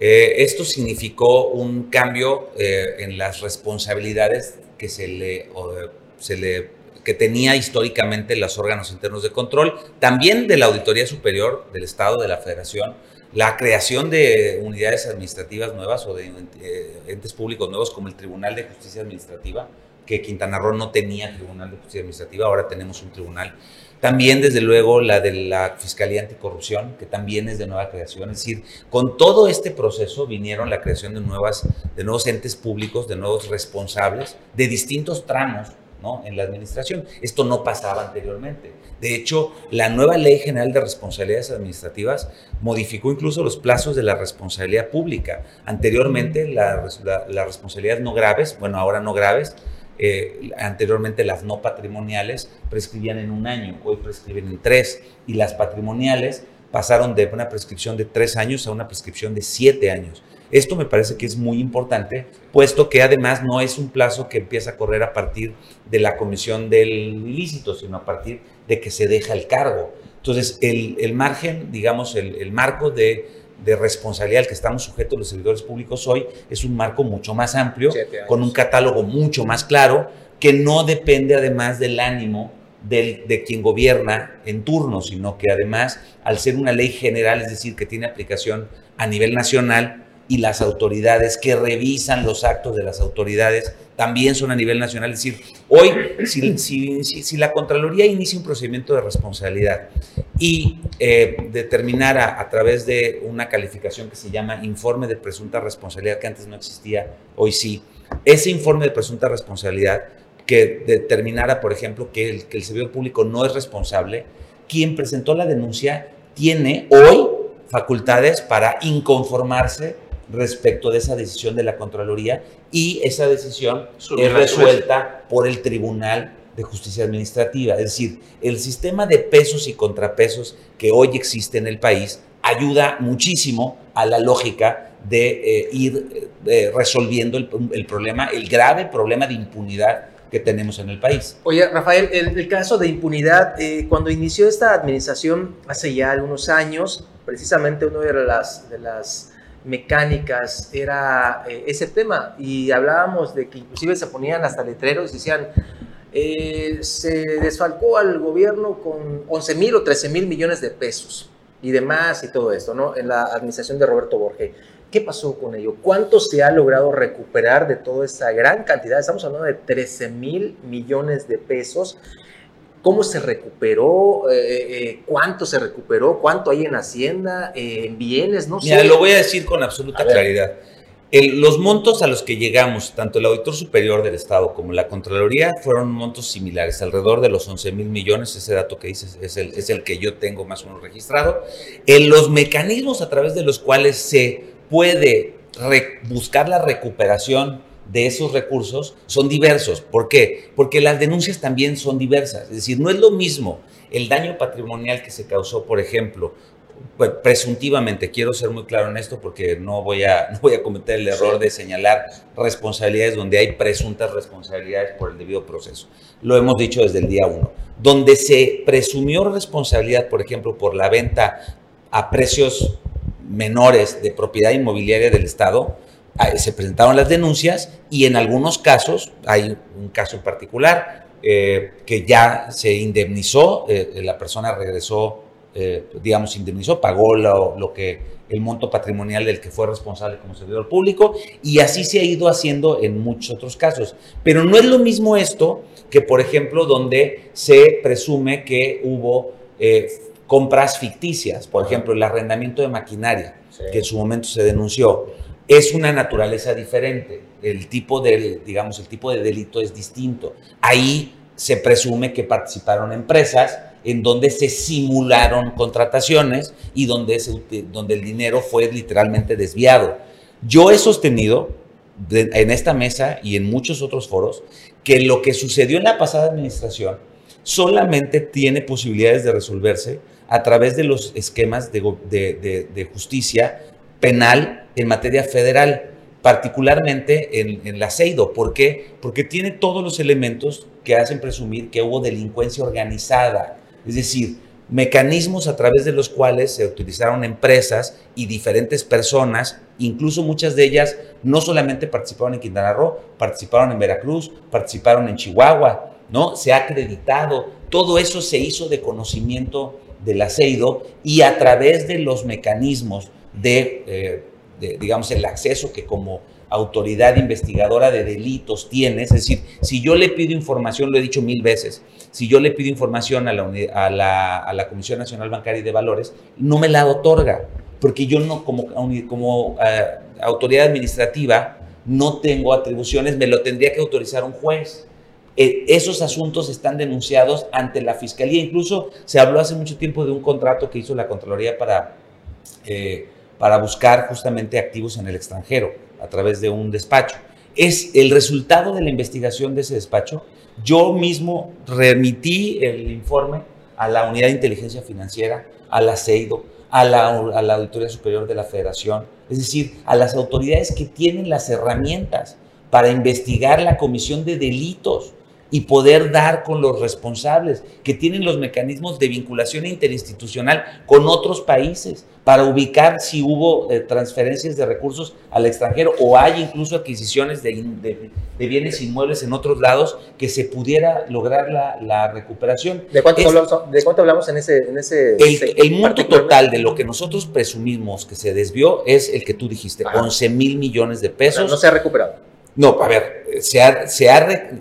Eh, esto significó un cambio eh, en las responsabilidades que se le, que tenía históricamente los órganos internos de control, también de la Auditoría Superior del Estado, de la Federación, la creación de unidades administrativas nuevas o de entes públicos nuevos como el Tribunal de Justicia Administrativa, que Quintana Roo no tenía Tribunal de Justicia Administrativa, ahora tenemos un tribunal también, desde luego, la de la Fiscalía Anticorrupción, que también es de nueva creación. Es decir, con todo este proceso vinieron la creación de, nuevas, de nuevos entes públicos, de nuevos responsables, de distintos tramos ¿no? en la administración. Esto no pasaba anteriormente. De hecho, la nueva Ley General de Responsabilidades Administrativas modificó incluso los plazos de la responsabilidad pública. Anteriormente, las responsabilidades no graves, bueno, ahora no graves, eh, anteriormente las no patrimoniales prescribían en un año, hoy prescriben en tres, y las patrimoniales pasaron de una prescripción de tres años a una prescripción de siete años. Esto me parece que es muy importante, puesto que además no es un plazo que empieza a correr a partir de la comisión del ilícito, sino a partir de que se deja el cargo. Entonces, el, margen, digamos, el, marco de, responsabilidad al que estamos sujetos los servidores públicos hoy es un marco mucho más amplio, con un catálogo mucho más claro, que no depende además del ánimo de quien gobierna en turno, sino que además, al ser una ley general, es decir, que tiene aplicación a nivel nacional, y las autoridades que revisan los actos de las autoridades también son a nivel nacional. Es decir, hoy, si, si, la Contraloría inicia un procedimiento de responsabilidad y eh, determinara a través de una calificación que se llama informe de presunta responsabilidad, que antes no existía, hoy sí, ese informe de presunta responsabilidad que determinara, por ejemplo, que el, que el servidor público no es responsable, quien presentó la denuncia tiene hoy facultades para inconformarse respecto de esa decisión de la Contraloría y esa decisión es resuelta por el Tribunal de Justicia Administrativa. Es decir, el sistema de pesos y contrapesos que hoy existe en el país ayuda muchísimo a la lógica de eh, ir eh, resolviendo el, problema, el grave problema de impunidad que tenemos en el país. Oye, Rafael, el, caso de impunidad, eh, cuando inició esta administración hace ya algunos años, precisamente una de las, de las mecánicas era eh, ese tema y hablábamos de que inclusive se ponían hasta letreros decían eh, se desfalcó al gobierno con 11 mil o 13 mil millones de pesos y demás y todo esto, ¿no? En la administración de Roberto Borges. ¿Qué pasó con ello? ¿Cuánto se ha logrado recuperar de toda esa gran cantidad? Estamos hablando de 13 mil millones de pesos cómo se recuperó, eh, eh, eh, cuánto se recuperó, cuánto hay en Hacienda, en bienes, no Mira, lo voy a decir con absoluta claridad. los montos a los que llegamos, tanto el auditor superior del Estado como la Contraloría, fueron montos similares, alrededor de los 11 mil millones, ese dato que dices es el, es el que yo tengo más o menos registrado. En los mecanismos a través de los cuales se puede buscar la recuperación de esos recursos son diversos. ¿Por qué? Porque las denuncias también son diversas. Es decir, no es lo mismo el daño patrimonial que se causó, por ejemplo, pues, presuntivamente, quiero ser muy claro en esto porque no voy a, voy a cometer el error de señalar responsabilidades donde hay presuntas responsabilidades por el debido proceso. Lo hemos dicho desde el día uno. Donde se presumió responsabilidad, por ejemplo, por la venta a precios menores de propiedad inmobiliaria del Estado, se presentaron las denuncias y en algunos casos, hay un caso en particular, eh, que ya se indemnizó, eh, la persona regresó, eh, digamos, indemnizó, pagó lo, lo, que el monto patrimonial del que fue responsable como servidor público y así se ha ido haciendo en muchos otros casos. Pero no es lo mismo esto que, por ejemplo, donde se presume que hubo compras ficticias, por ejemplo, el arrendamiento de maquinaria, que en su momento se denunció es una naturaleza diferente. El tipo de, digamos, el tipo de delito es distinto. Ahí se presume que participaron empresas en donde se simularon contrataciones y donde, donde el dinero fue literalmente desviado. Yo he sostenido en esta mesa y en muchos otros foros que lo que sucedió en la pasada administración solamente tiene posibilidades de resolverse a través de los esquemas de, justicia penal en materia federal, particularmente en, en la CEIDO. ¿Por qué? Porque tiene todos los elementos que hacen presumir que hubo delincuencia organizada, es decir, mecanismos a través de los cuales se utilizaron empresas y diferentes personas, incluso muchas de ellas no solamente participaron en Quintana Roo, participaron en Veracruz, participaron en Chihuahua, ¿no? Se ha acreditado, todo eso se hizo de conocimiento del aceido y a través de los mecanismos eh, de, digamos, el acceso que como autoridad investigadora de delitos tienes. Es decir, si yo le pido información, lo he dicho mil veces, si yo le pido información a la, a la, a la Comisión Nacional Bancaria y de Valores, no me la otorga, porque yo no, como, como eh, autoridad administrativa, no tengo atribuciones, me lo tendría que autorizar un juez. eh, esos asuntos están denunciados ante la Fiscalía. Incluso se habló hace mucho tiempo de un contrato que hizo la Contraloría para, para buscar justamente activos en el extranjero a través de un despacho. Es el resultado de la investigación de ese despacho. Yo mismo remití el informe a la Unidad de Inteligencia Financiera, a la CEIDO, a la, a la Auditoría Superior de la Federación, es decir, a las autoridades que tienen las herramientas para investigar la comisión de delitos y poder dar con los responsables que tienen los mecanismos de vinculación interinstitucional con otros países para ubicar si hubo eh, transferencias de recursos al extranjero o hay incluso adquisiciones de, de- de bienes inmuebles en otros lados que se pudiera lograr la, la recuperación. ¿De cuánto, Es- hablamos, ¿De cuánto hablamos en ese, en ese el, el monto total de lo que nosotros presumimos que se desvió es el que tú dijiste, Ajá. 11 mil millones de pesos. no se ha recuperado. No, a ver, se ha, se ha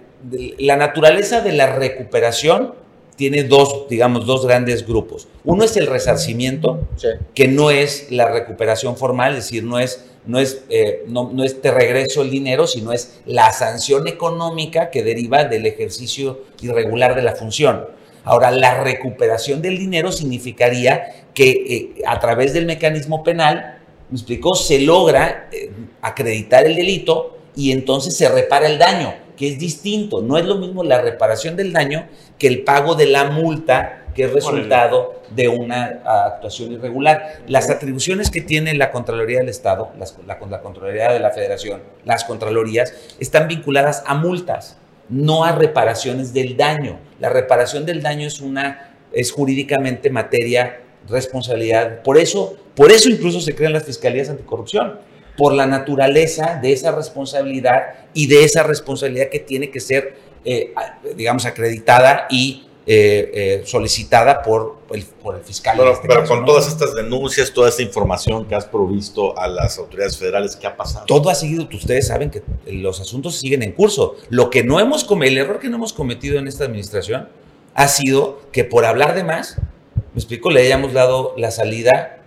la naturaleza de la recuperación tiene dos, digamos, dos grandes grupos. Uno es el resarcimiento, Sí. que no es la recuperación formal, es decir, no es, no es, eh, no, no es te regreso el dinero, sino es la sanción económica que deriva del ejercicio irregular de la función. Ahora, la recuperación del dinero significaría que eh, a través del mecanismo penal, me explicó, se logra eh, acreditar el delito y entonces se repara el daño, que es distinto. No es lo mismo la reparación del daño que el pago de la multa que es resultado de una ah, actuación irregular. Las atribuciones que tiene la Contraloría del Estado, las- la, la Contraloría de la Federación, las Contralorías, están vinculadas a multas, no a reparaciones del daño. La reparación del daño es una, es jurídicamente materia, responsabilidad. Por eso, por eso incluso se crean las fiscalías anticorrupción, por la naturaleza de esa responsabilidad y de esa responsabilidad que tiene que ser, eh, digamos, acreditada y eh, eh, solicitada por el, por el fiscal. Pero, este pero caso, con ¿no? todas estas denuncias, toda esta información que has provisto a las autoridades federales, ¿qué ha pasado? Todo ha seguido, ustedes saben que los asuntos siguen en curso. Lo que no hemos el error que no hemos cometido en esta administración ha sido que por hablar de más, me explico, le hayamos dado la salida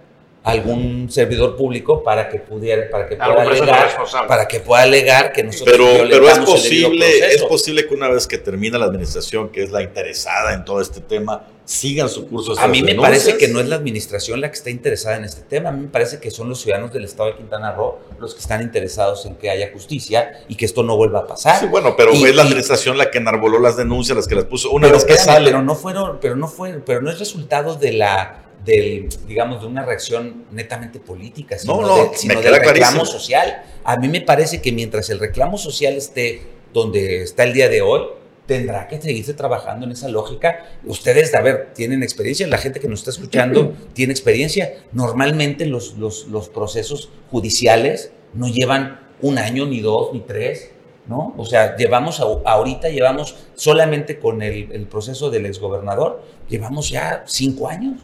algún servidor público para que pudiera, para que pueda alegar, responsable. para que pueda alegar que nosotros Pero, pero es posible, es posible que una vez que termina la administración, que es la interesada en todo este tema, sigan su curso. A mí me denuncias. parece que no es la administración la que está interesada en este tema. A mí me parece que son los ciudadanos del estado de Quintana Roo los que están interesados en que haya justicia y que esto no vuelva a pasar. Sí, bueno, pero Y- es la y- administración la que enarboló las denuncias, las que las puso. Una pero vez que espérame, sale. pero no fueron, pero no fue, pero no es resultado de la del, digamos, de una reacción netamente política, sino, No, no, de- sino del reclamo clarísimo. social. A mí me parece que mientras el reclamo social esté donde está el día de hoy, tendrá que seguirse trabajando en esa lógica. Ustedes, a ver, tienen experiencia, la gente que nos está escuchando tiene experiencia. Normalmente los, los, los procesos judiciales no llevan un año, ni dos, ni tres, ¿no? O sea, llevamos, a- ahorita llevamos solamente con el, el proceso del exgobernador, llevamos ya cinco años.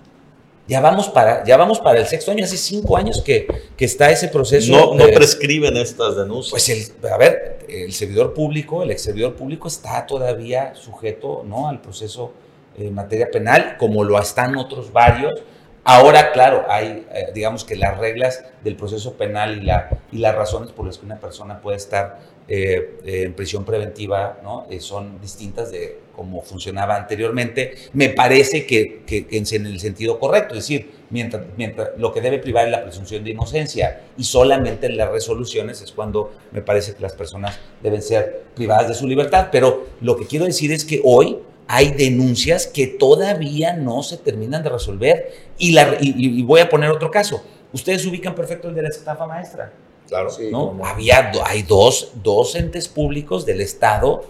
Ya vamos para, ya vamos para el sexto año, hace cinco años que, que está ese proceso. No, no eh, prescriben estas denuncias. pues el, a ver, el servidor público, el ex servidor público está todavía sujeto ¿no? al proceso en materia penal, como lo están otros varios. Ahora, claro, hay, eh, digamos que las reglas del proceso penal y, la, y las razones por las que una persona puede estar eh, eh, en prisión preventiva ¿no? Eh, son distintas de cómo funcionaba anteriormente. Me parece que, que- que en el sentido correcto, es decir, mientras, mientras lo que debe privar es la presunción de inocencia y solamente en las resoluciones es cuando me parece que las personas deben ser privadas de su libertad. Pero lo que quiero decir es que hoy hay denuncias que todavía no se terminan de resolver. Y, la, y, y- y voy a poner otro caso. Ustedes ubican perfecto el de la estafa maestra. claro. Sí, ¿no? como- Había, hay dos, dos entes públicos del Estado,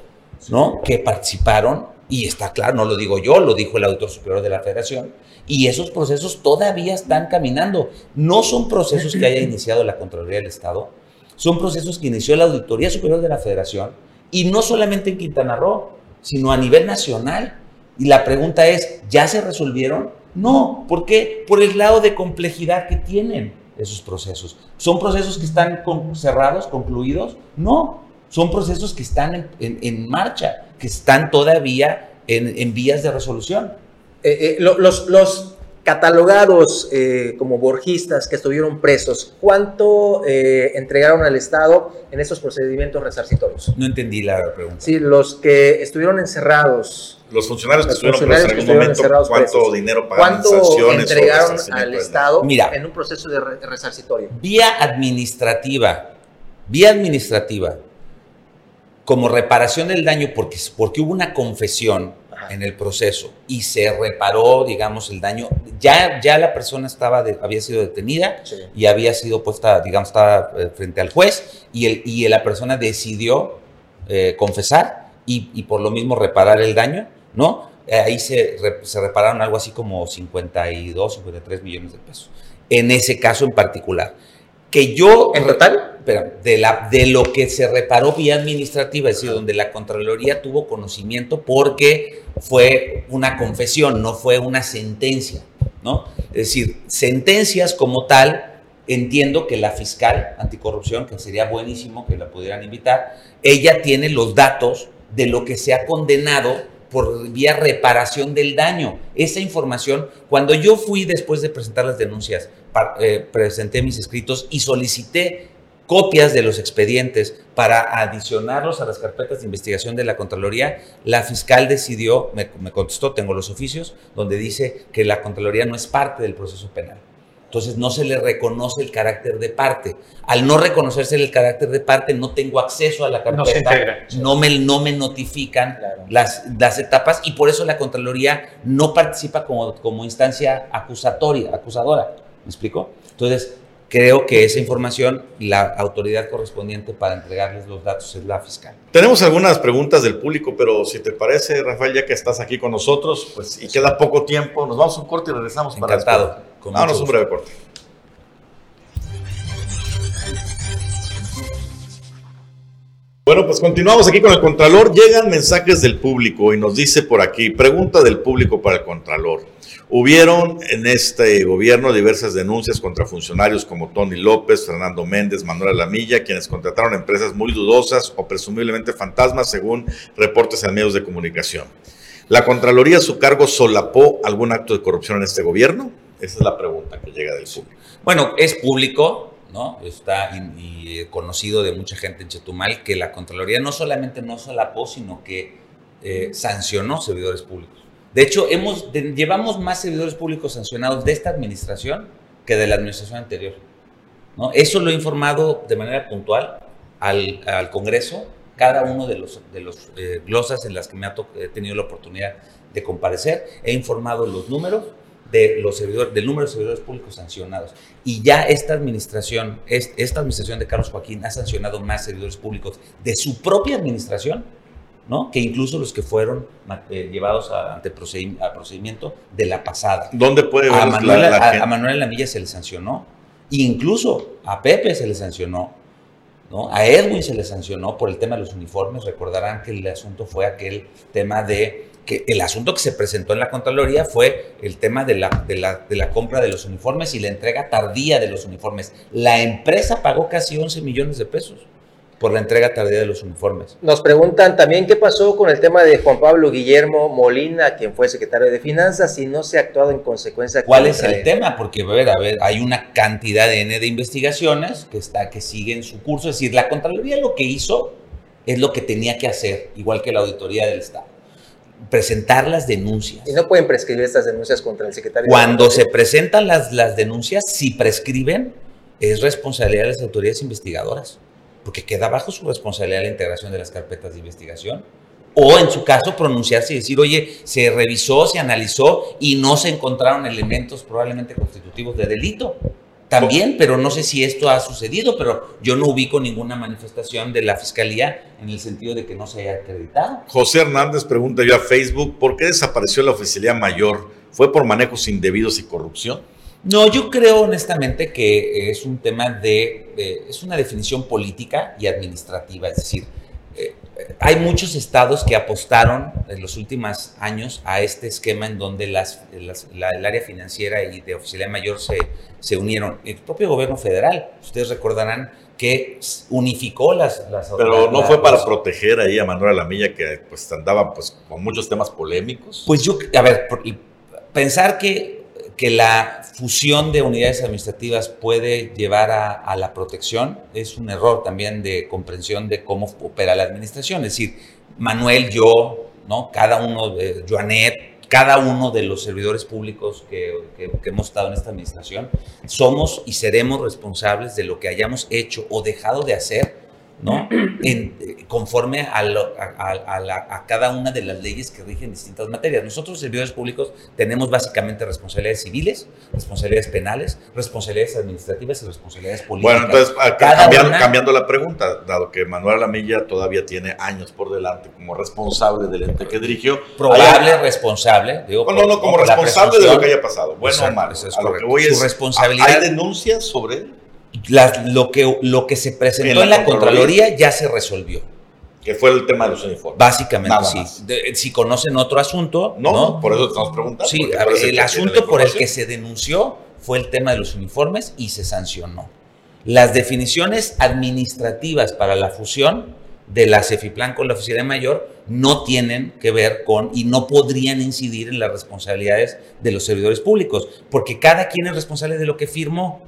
¿no? Que participaron, y está claro, no lo digo yo, lo dijo el auditor superior de la Federación, y esos procesos todavía están caminando. No son procesos que haya iniciado la Contraloría del Estado, son procesos que inició la Auditoría Superior de la Federación, y no solamente en Quintana Roo, sino a nivel nacional. Y la pregunta es, ¿ya se resolvieron? No, ¿por qué? Por el lado de complejidad que tienen esos procesos. ¿Son procesos que están con- cerrados, concluidos? No, son procesos que están en, en- en marcha, que están todavía en, en vías de resolución. Eh, eh, lo- los, los, catalogados eh, como borgistas que estuvieron presos, ¿cuánto eh, entregaron al Estado en esos procedimientos resarcitorios? No entendí la pregunta. Sí, los que estuvieron encerrados. Los funcionarios que Los estuvieron funcionarios presos en algún momento, encerrados ¿cuánto presos. dinero pagaron ¿Cuánto entregaron al Estado Mira. en un proceso de re- resarcitorio? Vía administrativa, vía administrativa, como reparación del daño, porque, porque hubo una confesión Ajá. en el proceso y se reparó, digamos, el daño. Ya, ya la persona estaba de- había sido detenida Sí. y había sido puesta, digamos, estaba eh, frente al juez y, el, y la persona decidió eh, confesar y, y por lo mismo reparar el daño, ¿no? Eh, ahí se, se repararon algo así como 52, 53 millones de pesos. En ese caso en particular. Que yo... ¿En total? Espera, de, la, de lo que se reparó vía administrativa, es decir, donde la Contraloría tuvo conocimiento porque fue una confesión, no fue una sentencia, ¿no? Es decir, sentencias como tal, entiendo que la fiscal anticorrupción, que sería buenísimo que la pudieran invitar, ella tiene los datos de lo que se ha condenado por vía reparación del daño. Esa información, cuando yo fui después de presentar las denuncias, eh, presenté mis escritos y solicité copias de los expedientes para adicionarlos a las carpetas de investigación de la Contraloría, la fiscal decidió, me, me contestó, tengo los oficios, donde dice que la Contraloría no es parte del proceso penal. Entonces no se le reconoce el carácter de parte. Al no reconocerse el carácter de parte, no tengo acceso a la carpeta. No. No me, no me notifican Claro. las, las etapas y por eso la Contraloría no participa como, como instancia acusatoria, acusadora. ¿Me explico? Entonces, creo que esa información, la autoridad correspondiente para entregarles los datos es la fiscal. Tenemos algunas preguntas del público, pero si te parece, Rafael, ya que estás aquí con nosotros, pues y queda poco tiempo, nos vamos a un corte y regresamos para Encantado. después. Con Vámonos un breve corte. Bueno, pues continuamos aquí con el Contralor. Llegan mensajes del público y nos dice por aquí, pregunta del público para el Contralor. Hubieron en este gobierno diversas denuncias contra funcionarios como Tony López, Fernando Méndez, Manuel Lamilla, quienes contrataron empresas muy dudosas o presumiblemente fantasmas según reportes en medios de comunicación. ¿La Contraloría a su cargo solapó algún acto de corrupción en este gobierno? Esa es la pregunta que llega del público. Bueno, es público, ¿no? Está y conocido de mucha gente en Chetumal que la Contraloría no solamente no solapó, sino que eh, sancionó servidores públicos. De hecho, hemos, llevamos más servidores públicos sancionados de esta administración que de la administración anterior. Eso lo he informado de manera puntual al, Congreso, cada uno de los, eh, glosas en las que me ha he tenido la oportunidad de comparecer. He informado los números de los servidores, del número de servidores públicos sancionados. Y ya esta administración, es- esta administración de Carlos Joaquín ha sancionado más servidores públicos de su propia administración, ¿no? Que incluso los que fueron eh, llevados a, ante procedi- a procedimiento de la pasada. ¿Dónde puede ver A la- Manuel, la a- gente? a Manuel Lamilla se le sancionó. Incluso a Pepe se le sancionó. ¿no? A Edwin se le sancionó por el tema de los uniformes. Recordarán que el asunto fue aquel tema de que el asunto que se presentó en la Contraloría fue el tema de la, de la, de la compra de los uniformes y la entrega tardía de los uniformes. La empresa pagó casi 11 millones de pesos por la entrega tardía de los uniformes. Nos preguntan también qué pasó con el tema de Juan Pablo Guillermo Molina, quien fue secretario de Finanzas, y no se ha actuado en consecuencia. ¿Cuál es el él. tema? Porque, a ver, a ver, hay una cantidad de N de investigaciones que, está, que siguen su curso. Es decir, la Contraloría lo que hizo es lo que tenía que hacer, igual que la Auditoría del Estado. Presentar las denuncias. Y no pueden prescribir estas denuncias contra el secretario. de Cuando se presentan las, las denuncias, si prescriben, es responsabilidad de las autoridades investigadoras, porque queda bajo su responsabilidad la integración de las carpetas de investigación. O en su caso, pronunciarse y decir, oye, se revisó, se analizó y no se encontraron elementos probablemente constitutivos de delito. También, pero no sé si esto ha sucedido, pero yo no ubico ninguna manifestación de la Fiscalía en el sentido de que no se haya acreditado. José Hernández pregunta yo a Facebook, ¿por qué desapareció la oficialía mayor? ¿Fue por manejos indebidos y corrupción? No, yo creo honestamente que es un tema de, de- es una definición política y administrativa, es decir, eh, eh, hay muchos estados que apostaron en los últimos años a este esquema en donde las, las- la- el área financiera y de oficialía mayor se, se unieron. El propio gobierno federal, ustedes recordarán que unificó las... las Pero no fue para proteger ahí a Manuel Alamilla que pues andaba pues con muchos temas polémicos. Pues yo, a ver, por- pensar que, que la fusión de unidades administrativas puede llevar a, a, la protección es un error también de comprensión de cómo opera la administración. Es decir, Manuel, yo, ¿no? cada uno, de Joanet, cada uno de los servidores públicos que, que, que, hemos estado en esta administración, somos y seremos responsables de lo que hayamos hecho o dejado de hacer ¿no? En, conforme a, lo, a, a, la, a, cada una de las leyes que rigen distintas materias. Nosotros, servidores públicos, tenemos básicamente responsabilidades civiles, responsabilidades penales, responsabilidades administrativas y responsabilidades políticas. Bueno, entonces, cambiando, una... cambiando, la pregunta, dado que Manuel Alamilla todavía tiene años por delante como responsable del ente que dirigió. Probable responsable. Digo, no, no, no, como responsable de lo que haya pasado. Bueno o malo. Es a lo que voy es, responsabilidad. ¿Hay denuncias sobre él? La, lo, que, lo que se presentó en la, en la Contraloría ya se resolvió. Que fue el tema de los uniformes. Básicamente, sí. De, si conocen otro asunto. No, no, por eso estamos preguntando. Sí, a ver, el asunto por el que se denunció fue el tema de los uniformes y se sancionó. Las definiciones administrativas para la fusión de la CEFIPLAN con la Oficina Mayor no tienen que ver con y no podrían incidir en las responsabilidades de los servidores públicos, porque cada quien es responsable de lo que firmó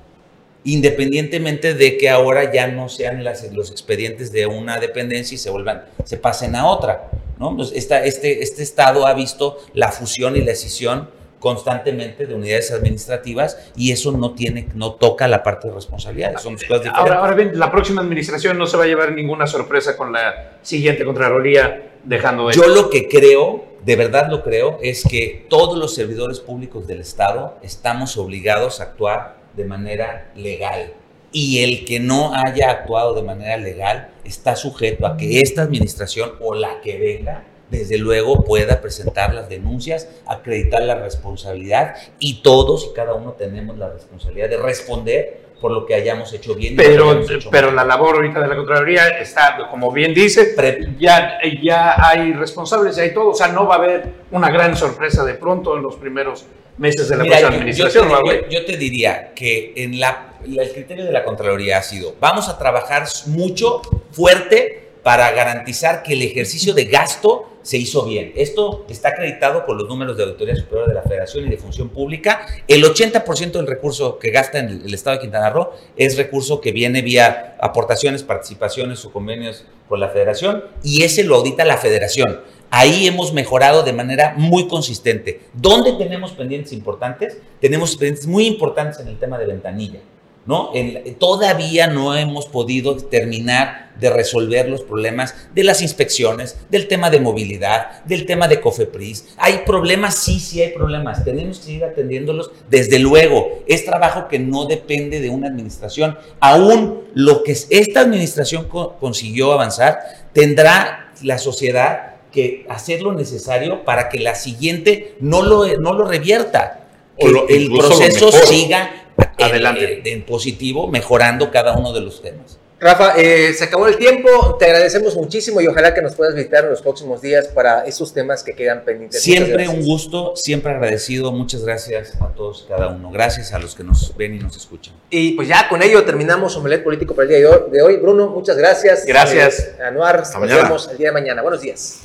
independientemente de que ahora ya no sean las, los expedientes de una dependencia y se vuelvan, se pasen a otra. ¿no? Pues esta, este, este Estado ha visto la fusión y la escisión constantemente de unidades administrativas y eso no tiene, no toca la parte de responsabilidades. Son cosas diferentes. Ahora, ahora bien, la próxima administración no se va a llevar ninguna sorpresa con la siguiente Contraloría dejando Yo lo que creo, de verdad lo creo, es que todos los servidores públicos del Estado estamos obligados a actuar de manera legal. Y el que no haya actuado de manera legal está sujeto a que esta administración o la que venga, desde luego, pueda presentar las denuncias, acreditar la responsabilidad y todos y cada uno tenemos la responsabilidad de responder por lo que hayamos hecho bien. Pero, hecho pero la labor ahorita de la Contraloría está, como bien dice, ya, ya hay responsables, ya hay todo, o sea, no va a haber una gran sorpresa de pronto en los primeros meses de la Mira, próxima administración. Yo te, yo, yo te, diría que en la, el criterio de la Contraloría ha sido, vamos a trabajar mucho, fuerte, para garantizar que el ejercicio de gasto se hizo bien. Esto está acreditado por los números de Auditoría Superior de la Federación y de Función Pública. El 80% del recurso que gasta en el Estado de Quintana Roo es recurso que viene vía aportaciones, participaciones o convenios por la Federación y ese lo audita la Federación. Ahí hemos mejorado de manera muy consistente. ¿Dónde tenemos pendientes importantes? Tenemos pendientes muy importantes en el tema de ventanilla. ¿no? En, todavía no hemos podido terminar de resolver los problemas de las inspecciones, del tema de movilidad, del tema de COFEPRIS. ¿Hay problemas? Sí, sí hay problemas. Tenemos que seguir atendiéndolos. Desde luego, es trabajo que no depende de una administración. Aún lo que esta administración co consiguió avanzar, tendrá la sociedad que hacer lo necesario para que la siguiente no lo, no lo revierta. Que lo, el proceso siga adelante en, en, positivo, mejorando cada uno de los temas. Rafa, eh, se acabó el tiempo, te agradecemos muchísimo y ojalá que nos puedas visitar en los próximos días para esos temas que quedan pendientes. Siempre un gusto, siempre agradecido, muchas gracias a todos, cada uno, gracias a los que nos ven y nos escuchan. Y pues ya con ello terminamos Omelet Político para el día de hoy. Bruno, muchas gracias. Gracias. Eh, Anuar, nos mañana. vemos el día de mañana. Buenos días.